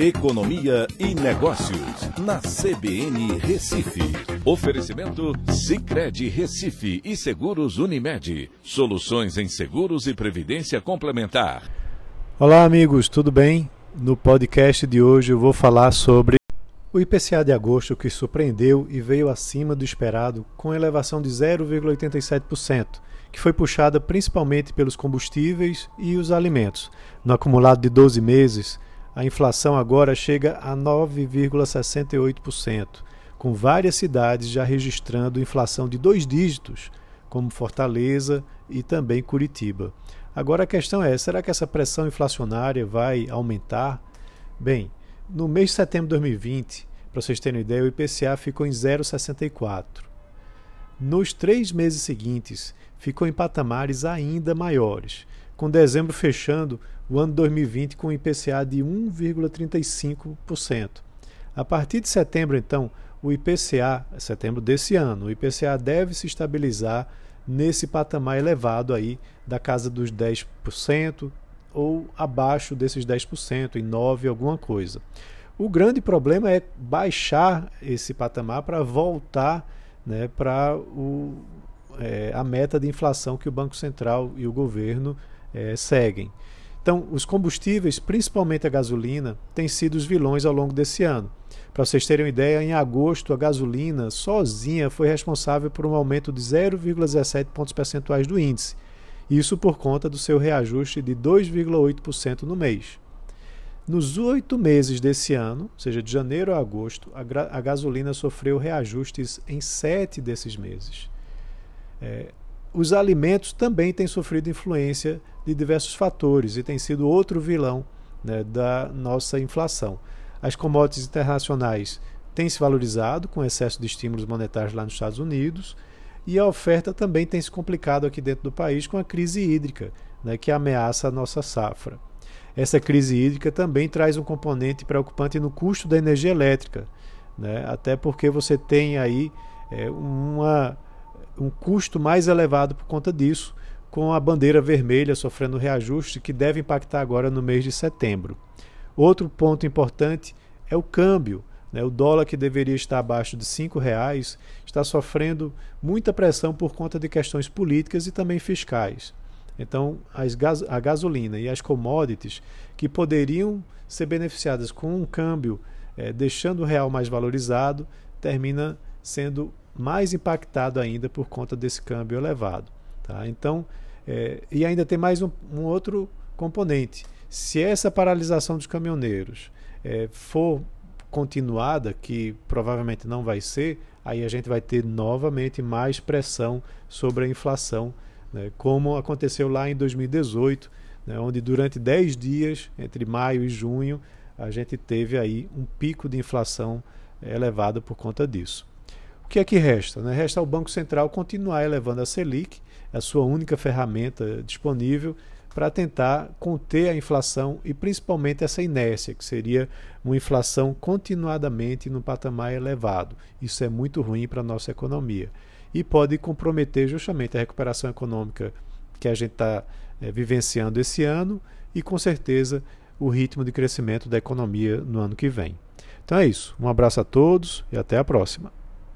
Economia e Negócios, na CBN Recife. Oferecimento Cicred Recife e Seguros Unimed. Soluções em seguros e previdência complementar. Olá, amigos, tudo bem? No podcast de hoje eu vou falar sobre o IPCA de agosto que surpreendeu e veio acima do esperado, com elevação de 0,87%, que foi puxada principalmente pelos combustíveis e os alimentos. No acumulado de 12 meses, a inflação agora chega a 9,68%, com várias cidades já registrando inflação de dois dígitos, como Fortaleza e também Curitiba. Agora a questão é: será que essa pressão inflacionária vai aumentar? Bem, no mês de setembro de 2020, para vocês terem uma ideia, o IPCA ficou em 0,64. Nos três meses seguintes, ficou em patamares ainda maiores, com dezembro fechando o ano 2020 com IPCA de 1,35%. A partir de setembro, então, o IPCA, setembro desse ano, o IPCA deve se estabilizar nesse patamar elevado aí da casa dos 10% ou abaixo desses 10%, em 9 alguma coisa. O grande problema é baixar esse patamar para voltar né, para é, a meta de inflação que o Banco Central e o governo é, seguem. Então, os combustíveis, principalmente a gasolina, têm sido os vilões ao longo desse ano. Para vocês terem uma ideia, em agosto a gasolina sozinha foi responsável por um aumento de 0,17 pontos percentuais do índice. Isso por conta do seu reajuste de 2,8% no mês. Nos oito meses desse ano, ou seja, de janeiro a agosto, a, a gasolina sofreu reajustes em sete desses meses. É, os alimentos também têm sofrido influência de diversos fatores e tem sido outro vilão né, da nossa inflação. As commodities internacionais têm se valorizado com excesso de estímulos monetários lá nos Estados Unidos e a oferta também tem se complicado aqui dentro do país com a crise hídrica, né, que ameaça a nossa safra. Essa crise hídrica também traz um componente preocupante no custo da energia elétrica, né, até porque você tem aí é, uma um custo mais elevado por conta disso, com a bandeira vermelha sofrendo reajuste que deve impactar agora no mês de setembro. Outro ponto importante é o câmbio. Né? O dólar que deveria estar abaixo de R$ reais está sofrendo muita pressão por conta de questões políticas e também fiscais. Então, gas a gasolina e as commodities que poderiam ser beneficiadas com um câmbio é, deixando o real mais valorizado, termina sendo mais impactado ainda por conta desse câmbio elevado. Tá? Então, é, e ainda tem mais um, um, outro componente. Se essa paralisação dos caminhoneiros é, for continuada, que provavelmente não vai ser, aí a gente vai ter novamente mais pressão sobre a inflação, né, como aconteceu lá em 2018, né, onde durante 10 dias, entre maio e junho, a gente teve aí um pico de inflação elevado por conta disso. O que é que resta? Né? Resta ao Banco Central continuar elevando a Selic, a sua única ferramenta disponível para tentar conter a inflação e principalmente essa inércia, que seria uma inflação continuadamente no patamar elevado. Isso é muito ruim para a nossa economia e pode comprometer justamente a recuperação econômica que a gente está é, vivenciando esse ano e com certeza o ritmo de crescimento da economia no ano que vem. Então é isso. Um abraço a todos e até a próxima.